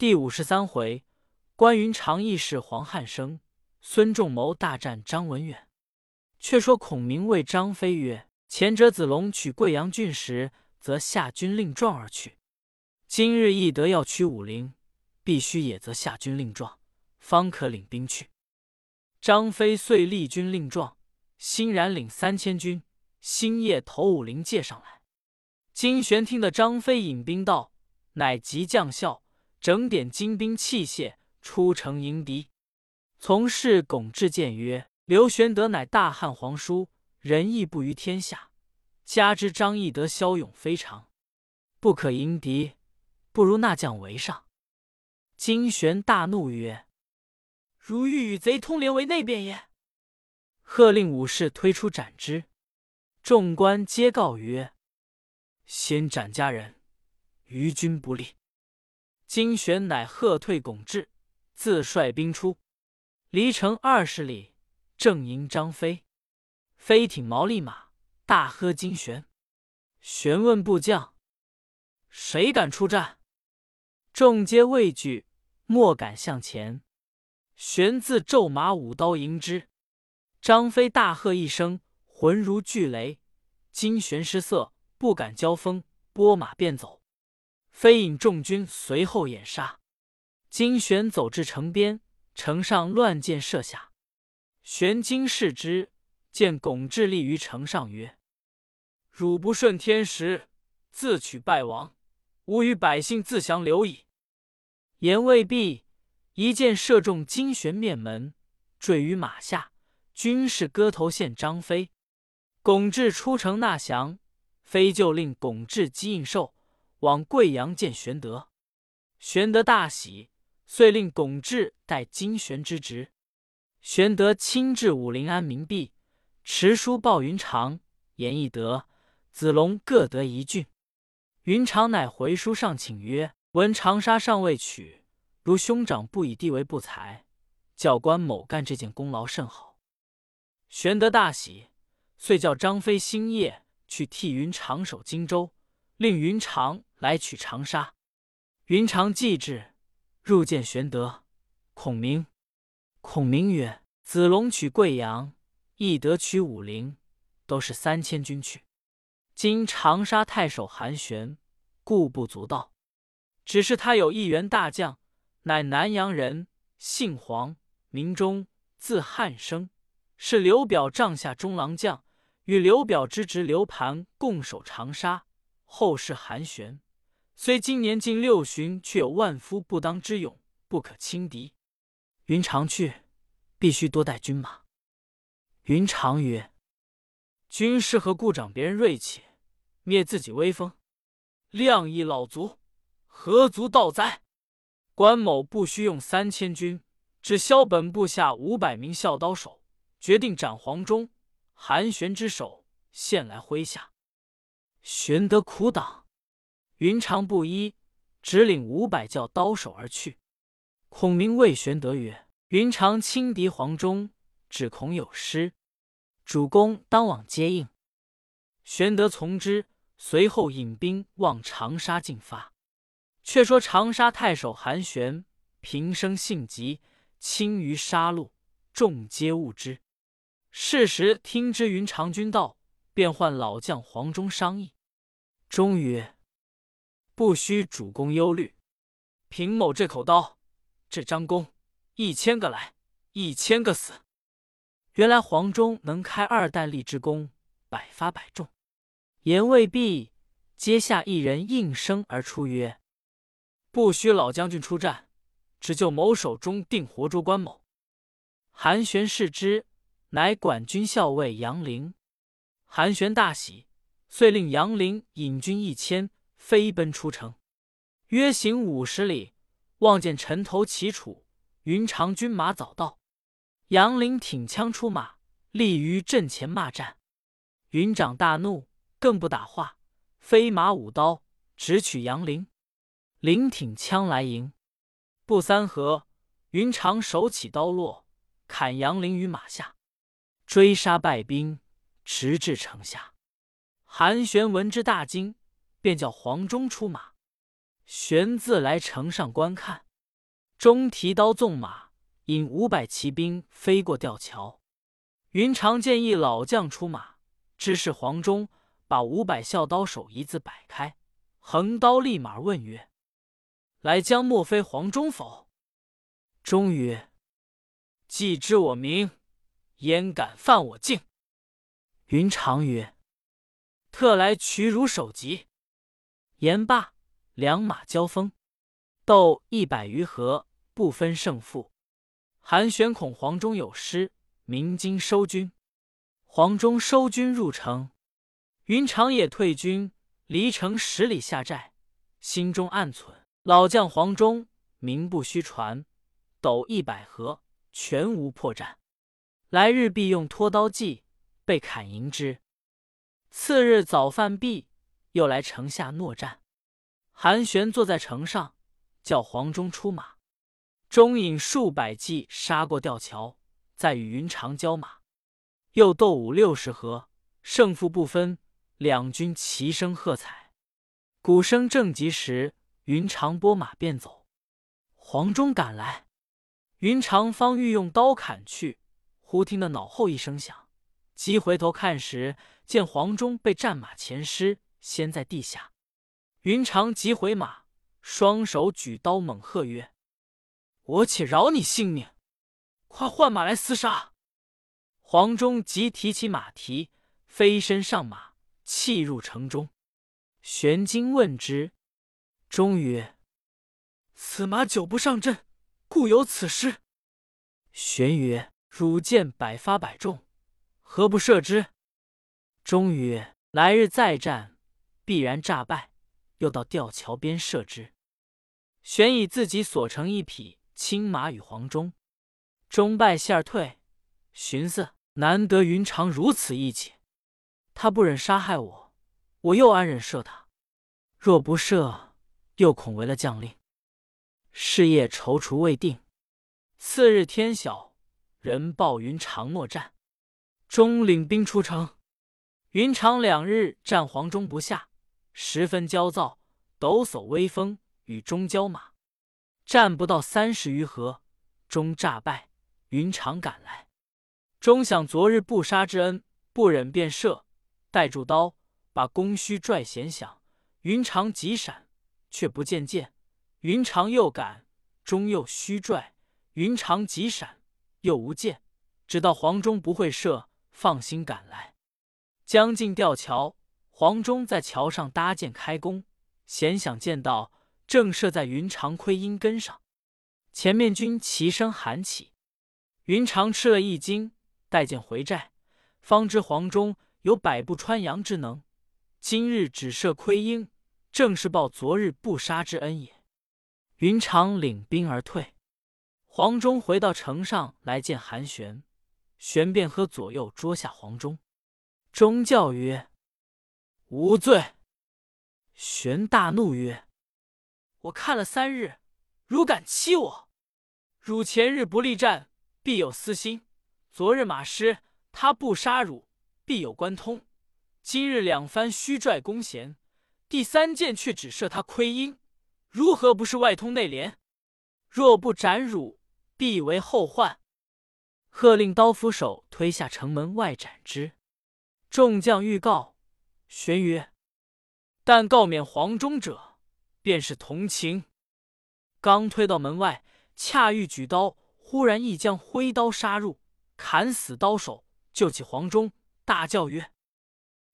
第五十三回，关云长义释黄汉升，孙仲谋大战张文远。却说孔明谓张飞曰：“前者子龙取贵阳郡时，则下军令状而去。今日翼德要取武陵，必须也则下军令状，方可领兵去。”张飞遂立军令状，欣然领三千军，星夜投武陵界上来。金玄听得张飞引兵到，乃急将校，整点精兵器械，出城迎敌。从事巩志谏曰：“刘玄德乃大汉皇叔，仁义布于天下，加之张翼德骁勇非常，不可迎敌，不如纳将为上。”金玄大怒曰：如欲与贼通联为内变也，喝令武士推出斩之。众官皆告曰：“先斩家人，于君不利。”金玄乃喝退巩志，自率兵出，离城二十里，正迎张飞。飞挺毛利马，大喝金玄。玄问部将：“谁敢出战？”众皆畏惧，莫敢向前。玄自骤马舞刀迎之，张飞大喝一声，浑如巨雷。金玄失色，不敢交锋，拨马便走。飞引众军随后掩杀。金玄走至城边，城上乱箭射下。玄惊视之，见巩志立于城上，曰：“汝不顺天时，自取败亡，吾与百姓自降留矣。”言未毕。一箭射中金玄面门，坠于马下。军士割头献张飞。巩志出城纳降，飞就令巩志击应寿，往贵阳见玄德。玄德大喜，遂令巩志代金玄之职。玄德亲至武陵安民毕，持书报云长、严翼德、子龙各得一郡。云长乃回书上请曰：“闻长沙尚未取。”如兄长不以地为不才，教官某干这件功劳甚好。玄德大喜，遂叫张飞星夜去替云长守荆州，令云长来取长沙。云长既至，入见玄德、孔明。孔明曰：“子龙取贵阳，翼德取武陵，都是三千军去。今长沙太守韩玄，故不足道。只是他有一员大将。”乃南阳人，姓黄，名忠，字汉升，是刘表帐下中郎将，与刘表之侄刘盘共守长沙。后世韩玄，虽今年近六旬，却有万夫不当之勇，不可轻敌。云长去，必须多带军马。云长曰：“军师何故长别人锐气，灭自己威风？量益老卒，何足道哉？”关某不需用三千军，只消本部下五百名校刀手，决定斩黄忠、韩玄之首，献来麾下。玄德苦挡，云长不依，只领五百教刀手而去。孔明谓玄德曰：“云长轻敌黄忠，只恐有失，主公当往接应。”玄德从之，随后引兵往长沙进发。却说长沙太守韩玄平生性急，轻于杀戮，众皆恶之。是时听之云长军到，便唤老将黄忠商议。忠曰：“不需主公忧虑，凭某这口刀，这张弓，一千个来，一千个死。”原来黄忠能开二弹力之弓，百发百中。言未毕，阶下一人应声而出曰。不需老将军出战，只就某手中定活捉关某。韩玄视之，乃管军校尉杨凌。韩玄大喜，遂令杨凌引军一千，飞奔出城。约行五十里，望见城头齐楚，云长军马早到。杨凌挺枪出马，立于阵前骂战。云长大怒，更不打话，飞马舞刀，直取杨凌。凌挺枪来迎，不三合，云长手起刀落，砍杨凌于马下，追杀败兵，直至城下。韩玄闻之大惊，便叫黄忠出马。玄自来城上观看，中提刀纵马，引五百骑兵飞过吊桥。云长见一老将出马，知是黄忠，把五百孝刀手一字摆开，横刀立马问曰：“来将莫非黄忠否？”忠曰：“既知我名，焉敢犯我境？”云长曰：“特来取汝首级。”言罢，两马交锋，斗一百余合，不分胜负。韩玄恐黄忠有失。鸣金收军，黄忠收军入城，云长也退军，离城十里下寨，心中暗忖：老将黄忠名不虚传，斗一百合，全无破绽。来日必用拖刀计，被砍迎之。次日早饭毕，又来城下搦战。韩玄坐在城上，叫黄忠出马，中引数百骑杀过吊桥。再与云长交马，又斗五六十合，胜负不分。两军齐声喝彩，鼓声正急时，云长拨马便走。黄忠赶来，云长方欲用刀砍去，忽听得脑后一声响，急回头看时，见黄忠被战马前尸，先在地下。云长急回马，双手举刀猛喝曰：“我且饶你性命！”快换马来厮杀！黄忠即提起马蹄，飞身上马，弃入城中。玄惊问之，忠曰：“此马久不上阵，故有此失。”玄曰：“汝见百发百中，何不射之？”终于：“来日再战，必然诈败，又到吊桥边射之。”玄以自己所乘一匹青马与黄忠。终败谢而退，寻思难得云长如此义气，他不忍杀害我，我又安忍射他？若不射，又恐违了将令。事业踌躇未定。次日天晓，人报云长诺战，中领兵出城。云长两日战黄忠不下，十分焦躁，抖擞威风，与中交马，战不到三十余合，中诈败。云长赶来，终想昨日不杀之恩，不忍便射，带住刀，把弓须拽弦响。云长急闪，却不见箭。云长又赶，终又虚拽。云长急闪，又无箭。只道黄忠不会射，放心赶来。将近吊桥，黄忠在桥上搭箭开弓，弦响箭到，正射在云长盔缨根上。前面军齐声喊起。云长吃了一惊，带剑回寨，方知黄忠有百步穿杨之能，今日只射盔缨，正是报昨日不杀之恩也。云长领兵而退，黄忠回到城上来见韩玄，玄便喝左右捉下黄忠。忠叫曰：“无罪。”玄大怒曰：“我看了三日，汝敢欺我？汝前日不力战。”必有私心。昨日马失，他不杀汝，必有关通。今日两番虚拽弓弦，第三箭却只射他盔缨，如何不是外通内连？若不斩汝，必为后患。喝令刀斧手推下城门外斩之。众将欲告，玄曰：“但告免黄忠者，便是同情。”刚推到门外，恰欲举刀。忽然，一将挥刀杀入，砍死刀手，救起黄忠，大叫曰：“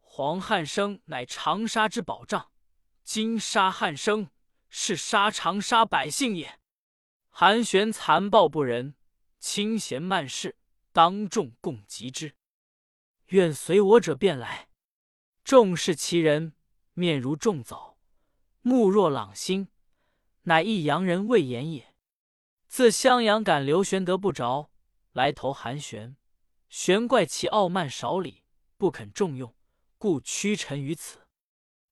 黄汉升乃长沙之保障，今杀汉升，是杀长沙百姓也。韩玄残暴不仁，清闲慢事，当众共击之。愿随我者便来。”众视其人，面如重枣，目若朗星，乃一洋人魏延也。自襄阳赶刘玄德不着，来投韩玄。玄怪其傲慢少礼，不肯重用，故屈臣于此。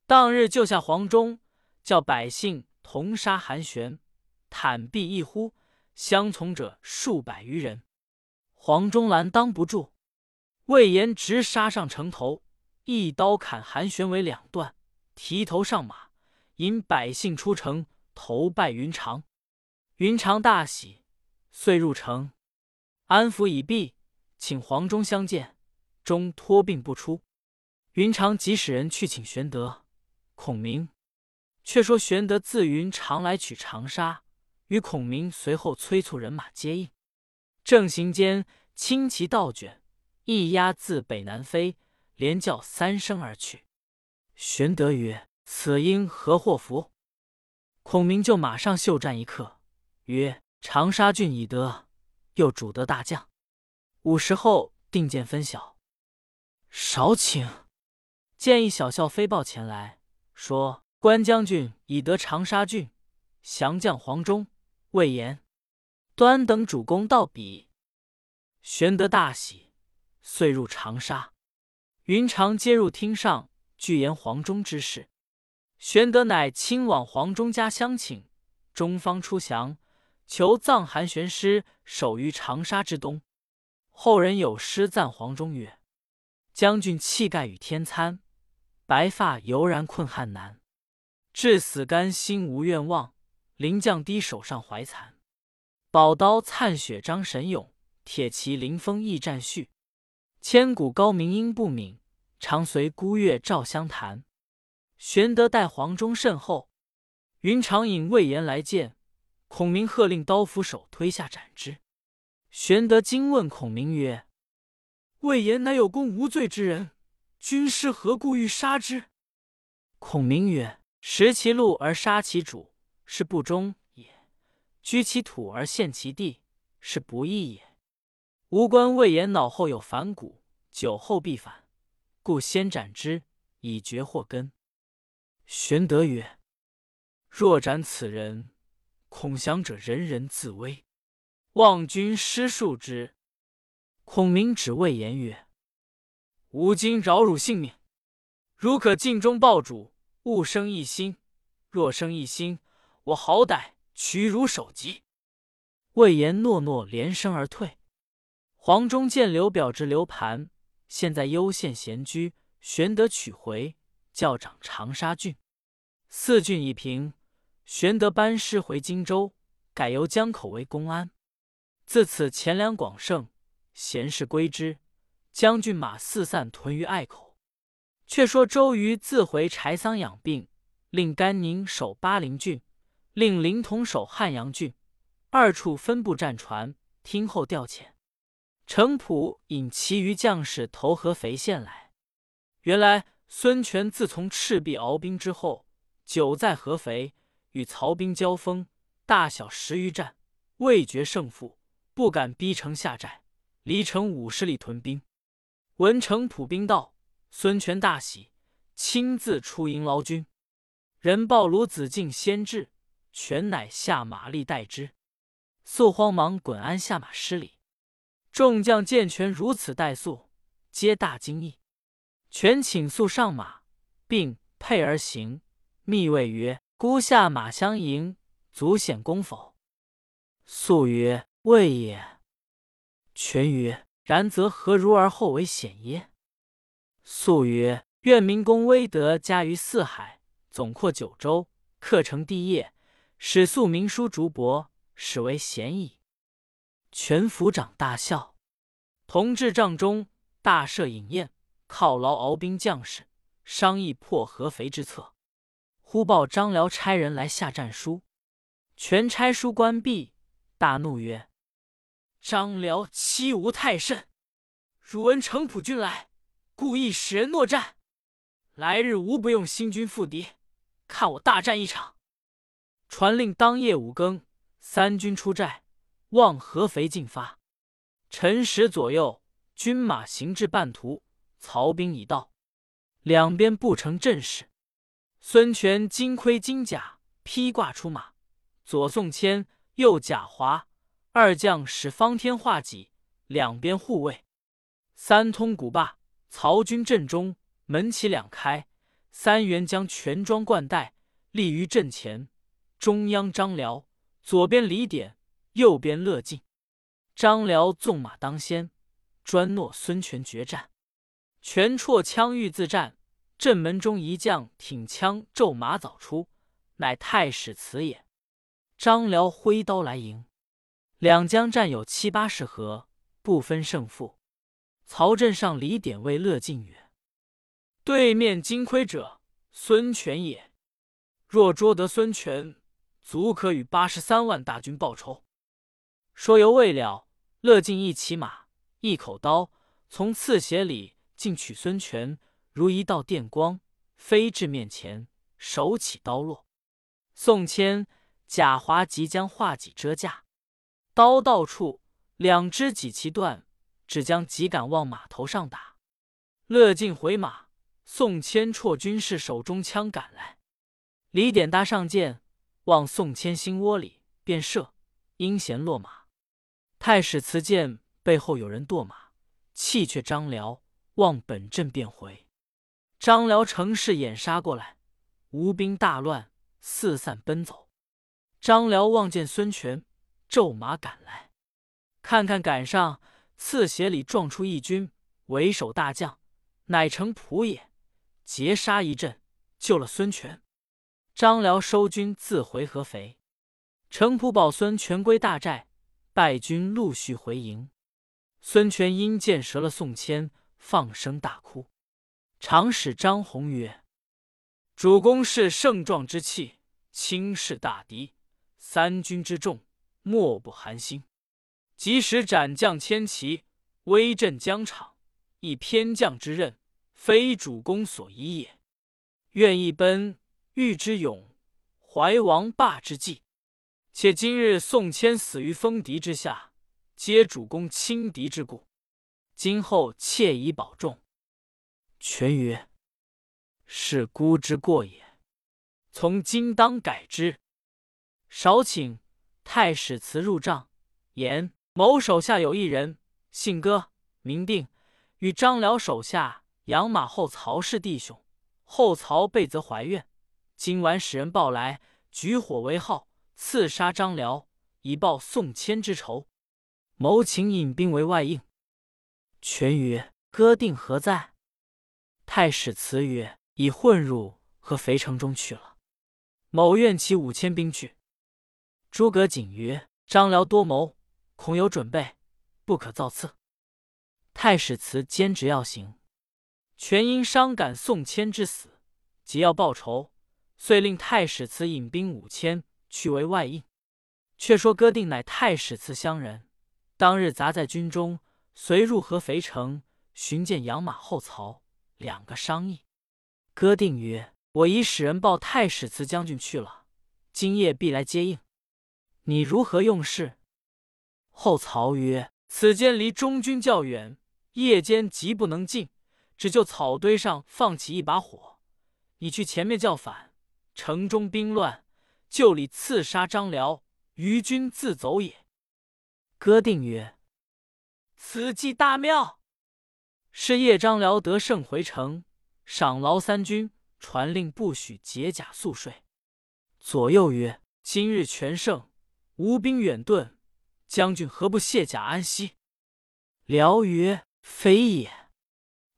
当日救下黄忠，叫百姓同杀韩玄，坦臂一呼，相从者数百余人。黄忠拦当不住，魏延直杀上城头，一刀砍韩玄为两段，提头上马，引百姓出城投拜云长。云长大喜，遂入城安抚已毕，请黄忠相见，终托病不出。云长即使人去请玄德、孔明。却说玄德自云长来取长沙，与孔明随后催促人马接应。正行间，轻骑倒卷，一鸦自北南飞，连叫三声而去。玄德曰：“此因何祸福？”孔明就马上袖战一刻，曰：“长沙郡已得，又主得大将，午时后定见分晓。”少顷，见一小校飞报前来，说。关将军已得长沙郡，降将黄忠、魏延、端等主公到彼。玄德大喜，遂入长沙。云长接入厅上，具言黄忠之事。玄德乃亲往黄忠家相请，中方出降，求藏韩玄师守于长沙之东。后人有诗赞黄忠曰：“将军气概与天参，白发犹然困汉难。”至死甘心无愿望，临降低手上怀残。宝刀灿雪张神勇，铁骑临风驿战续。千古高明应不泯，常随孤月照湘潭。玄德待黄忠甚厚，云长引魏延来见，孔明喝令刀斧手推下斩之。玄德惊问孔明曰：“魏延乃有功无罪之人，军师何故欲杀之？”孔明曰：食其禄而杀其主，是不忠也；居其土而陷其地，是不义也。吾观魏延脑后有反骨，久后必反，故先斩之，以绝祸根。玄德曰：“若斩此人，恐降者人人自危，望君施恕之。”孔明指魏延曰：“吾今饶汝性命，如可尽忠报主。”勿生一心，若生一心，我好歹取汝首级。魏延诺诺，连声而退。黄忠见刘表至刘盘，现在幽县闲居。玄德取回，教掌长沙郡。四郡已平，玄德班师回荆州，改由江口为公安。自此钱粮广盛，贤士归之，将军马四散屯于隘口。却说周瑜自回柴桑养病，令甘宁守巴陵郡，令临潼守汉阳郡，二处分布战船，听候调遣。程普引其余将士投合肥县来。原来孙权自从赤壁鏖兵之后，久在合肥，与曹兵交锋，大小十余战，未决胜负，不敢逼城下寨，离城五十里屯兵。闻程普兵到。孙权大喜，亲自出迎劳军。人报鲁子敬先至，权乃下马立待之。素慌忙滚鞍下马施礼。众将见权如此待素，皆大惊异。权请素上马，并辔而行，密谓曰：“孤下马相迎，足显功否？”素曰：“未也。”权曰：“然则何如而后为显耶？”素曰：“愿明公威德加于四海，总括九州，克成帝业，使素明书竹帛，始为贤矣。”全府长大笑。同至帐中，大设饮宴，犒劳敖兵将士，商议破合肥之策。忽报张辽差人来下战书，全差书关闭，大怒曰：“张辽欺吾太甚！汝闻程普军来。”故意使人诺战，来日无不用新军复敌，看我大战一场。传令当夜五更，三军出寨，望合肥进发。辰时左右，军马行至半途，曹兵已到，两边布成阵势。孙权金盔金甲披挂出马，左宋谦，右贾华二将使方天画戟，两边护卫。三通鼓罢。曹军阵中门旗两开，三员将全装冠带立于阵前。中央张辽，左边李典，右边乐进。张辽纵马当先，专诺孙权决战。权绰枪欲自战，阵门中一将挺枪骤马早出，乃太史慈也。张辽挥刀来迎，两将战有七八十合，不分胜负。曹阵上李典谓乐进曰：“对面金盔者，孙权也。若捉得孙权，足可与八十三万大军报仇。”说犹未了，乐进一骑马，一口刀，从刺斜里进取孙权，如一道电光，飞至面前，手起刀落。宋谦、贾华即将画戟遮架，刀到处，两只戟齐断，只将戟杆往马头上打。乐进回马，宋谦绰军士手中枪赶来，李典搭上箭，往宋谦心窝里便射，应弦落马。太史慈见背后有人堕马，弃却张辽，望本阵便回。张辽乘势掩杀过来，吴兵大乱。四散奔走，张辽望见孙权，骤马赶来，看看赶上，刺斜里撞出一军为首大将，乃程普也，截杀一阵，救了孙权。张辽收军自回合肥，程普保孙权归大寨，败军陆续回营。孙权因箭折了宋谦，放声大哭。长史张宏曰：“主公是盛壮之气。”轻视大敌，三军之众，莫不寒心。即使斩将千骑，威震疆场，以偏将之任，非主公所宜也。愿一奔欲之勇，怀王霸之计。且今日宋谦死于锋敌之下，皆主公轻敌之故。今后切宜保重。权曰：“是孤之过也。”从今当改之。少顷，太史慈入帐，言某手下有一人，姓戈，名定，与张辽手下养马后曹氏弟兄。后曹被则怀怨，今晚使人报来，举火为号，刺杀张辽，以报宋谦之仇。谋请引兵为外应。权曰：“戈定何在？”太史慈曰：“已混入合肥城中去了。”某愿起五千兵去。诸葛瑾曰：“张辽多谋，恐有准备，不可造次。”太史慈坚持要行。全因伤感宋谦之死，即要报仇，遂令太史慈引兵五千去为外应。却说哥定乃太史慈乡人，当日杂在军中，随入合肥城，寻见养马后曹，两个商议。哥定曰。我已使人报太史慈将军去了，今夜必来接应。你如何用事？后曹曰：“此间离中军较远，夜间极不能进，只就草堆上放起一把火。你去前面叫反，城中兵乱，就里刺杀张辽，余军自走也。”哥定曰：“此计大妙。”是夜张辽得胜回城，赏劳三军。传令不许解甲宿睡。左右曰：“今日全胜，吴兵远遁，将军何不卸甲安息？”辽曰：“非也。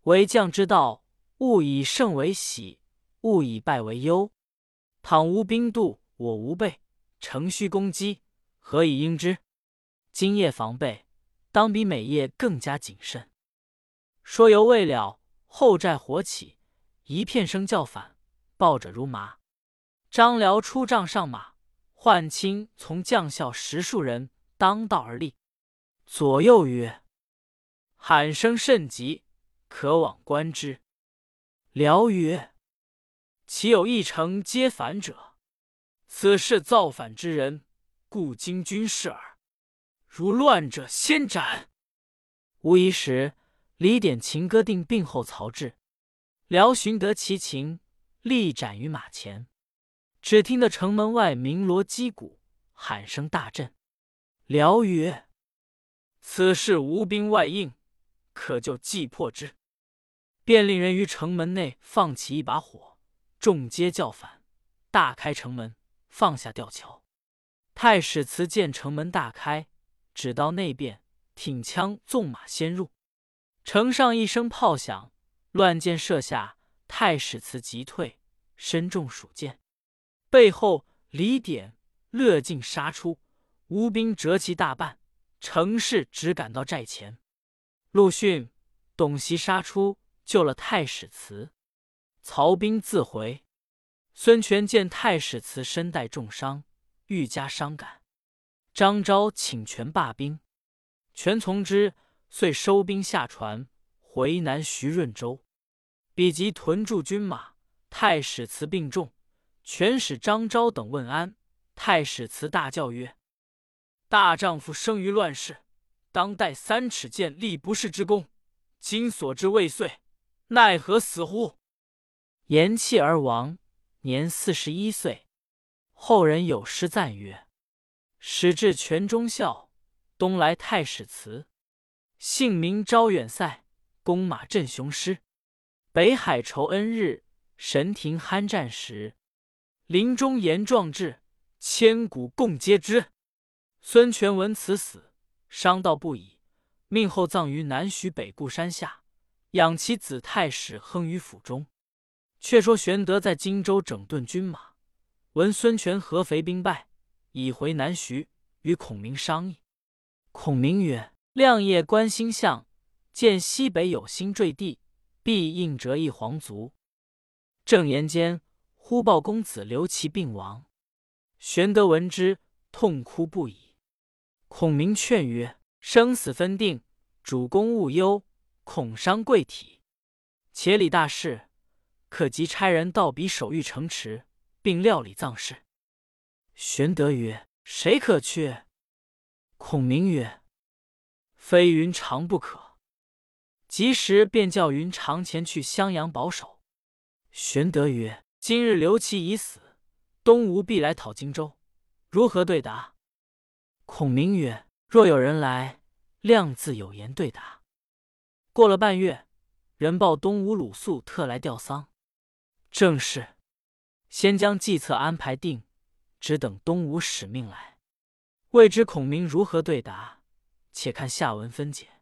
为将之道，勿以胜为喜，勿以败为忧。倘无兵渡，我无备，乘虚攻击，何以应之？今夜防备，当比每夜更加谨慎。”说犹未了，后寨火起。一片声叫反，报者如麻。张辽出帐上马，唤亲从将校十数人当道而立。左右曰：“喊声甚急，可往观之。”辽曰：“岂有一城皆反者？此事造反之人，故今军事耳。如乱者，先斩。”无疑时，李典、秦歌定病后，曹至。辽寻得其情，立斩于马前。只听得城门外鸣锣击鼓，喊声大震。辽曰：“此事无兵外应，可就计破之。”便令人于城门内放起一把火，众皆叫反。大开城门，放下吊桥。太史慈见城门大开，只到内边，挺枪纵马先入。城上一声炮响。乱箭射下，太史慈急退，身中数箭。背后李典、乐进杀出，吴兵折其大半，乘势只赶到寨前。陆逊、董袭杀出，救了太史慈。曹兵自回。孙权见太史慈身带重伤，愈加伤感。张昭请权罢兵，权从之，遂收兵下船，回南徐润州。比及屯驻军马，太史慈病重，权使张昭等问安。太史慈大叫曰：“大丈夫生于乱世，当带三尺剑立不世之功。今所至未遂，奈何死乎？”言弃而亡，年四十一岁。后人有诗赞曰：“始至泉中孝，东来太史慈。姓名昭远塞，弓马振雄师。北海酬恩日，神庭酣战时。临终言壮志。”千古共皆知。孙权闻此死，伤悼不已，命后葬于南徐北固山下，养其子太史亨于府中。却说玄德在荆州整顿军马，闻孙权合肥兵败，已回南徐，与孔明商议。孔明曰：“亮夜观星象，见西北有星坠地，必应折一皇族。”正言间，忽报公子刘琦病亡。玄德闻之，痛哭不已。孔明劝曰：“生死分定，主公勿忧，恐伤贵体。且理大事，可即差人到彼守御城池，并料理葬事。”玄德曰：“谁可去？”孔明曰：“非云长不可。”及时便叫云长前去襄阳保守。玄德曰：“今日刘琦已死。”东吴必来讨荆州，如何对答？孔明曰：“若有人来，亮自有言对答。”过了半月，人报东吴鲁肃特来吊丧。正是：先将计策安排定，只等东吴使命来。未知孔明如何对答？且看下文分解。